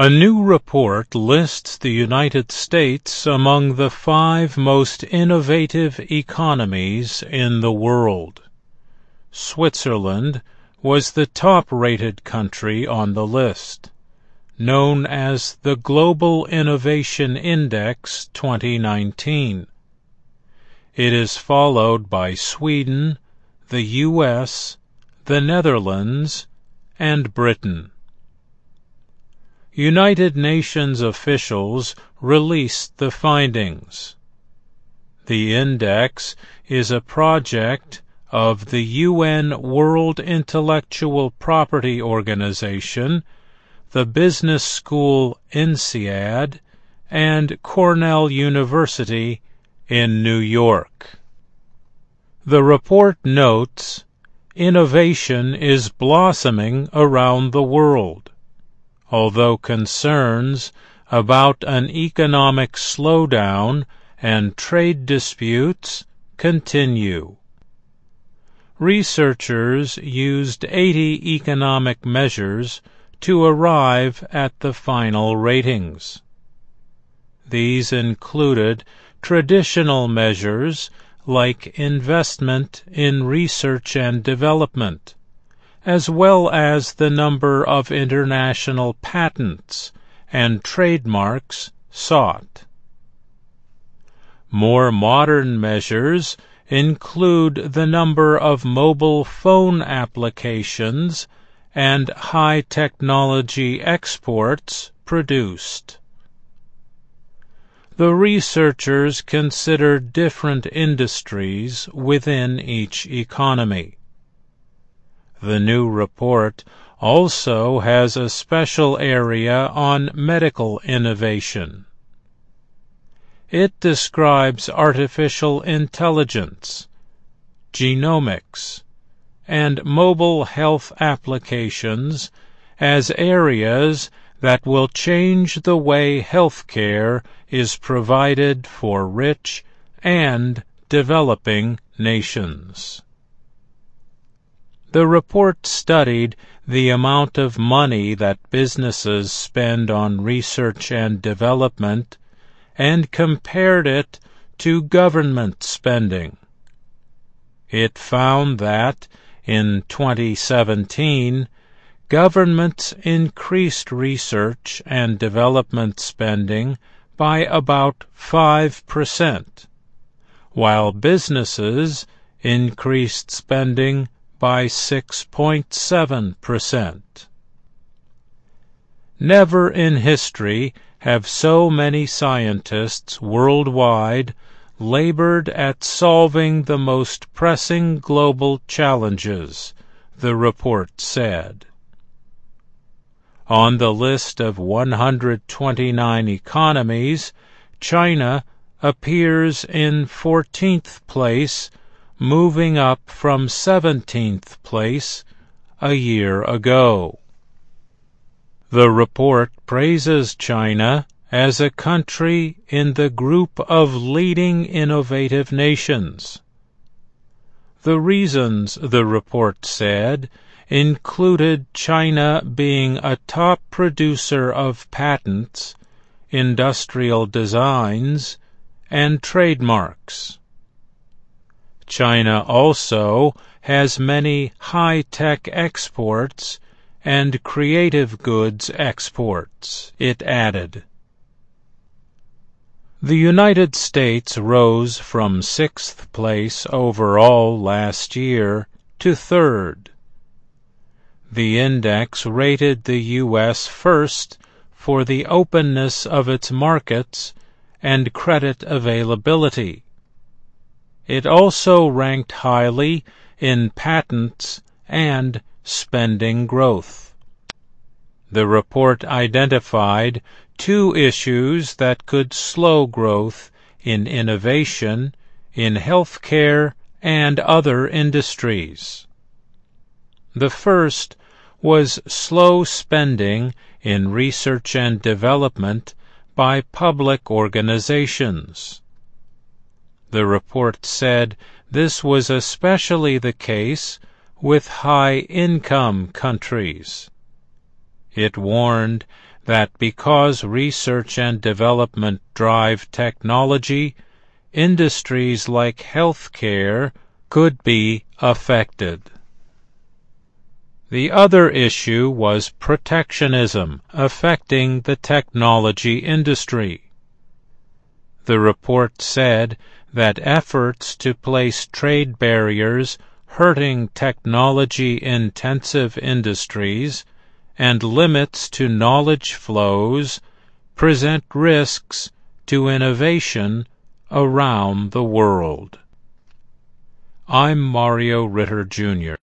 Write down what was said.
A new report lists the United States among the five most innovative economies in the world. Switzerland was the top-rated country on the list, known as the Global Innovation Index 2019. It is followed by Sweden, the U.S., the Netherlands, and Britain. United Nations officials released the findings. The index is a project of the UN World Intellectual Property Organization, the business school INSEAD, and Cornell University in New York. The report notes innovation is blossoming around the world, although concerns about an economic slowdown and trade disputes continue. Researchers used 80 economic measures to arrive at the final ratings. These included traditional measures like investment in research and development, as well as the number of international patents and trademarks sought. More modern measures include the number of mobile phone applications and high-technology exports produced. The researchers consider different industries within each economy. The new report also has a special area on medical innovation. It describes artificial intelligence, genomics, and mobile health applications as areas that will change the way health care is provided for rich and developing nations. The report studied the amount of money that businesses spend on research and development and compared it to government spending. It found that, in 2017, governments increased research and development spending by about 5%, while businesses increased spending by 6.7%. Never in history have so many scientists worldwide labored at solving the most pressing global challenges, the report said. On the list of 129 economies, China appears in 14th place, moving up from 17th place a year ago. The report praises China as a country in the group of leading innovative nations. The reasons, the report said, included China being a top producer of patents, industrial designs, and trademarks. China also has many high-tech exports and creative goods exports, it added. The United States rose from sixth place overall last year to third. The index rated the U.S. first for the openness of its markets and credit availability. It also ranked highly in patents and spending growth. The report identified two issues that could slow growth in innovation, in health care, and other industries. The first was slow spending in research and development by public organizations. The report said this was especially the case with high-income countries. It warned that because research and development drive technology, industries like healthcare could be affected. The other issue was protectionism affecting the technology industry. The report said that efforts to place trade barriers hurting technology-intensive industries and limits to knowledge flows present risks to innovation around the world. I'm Mario Ritter, Jr.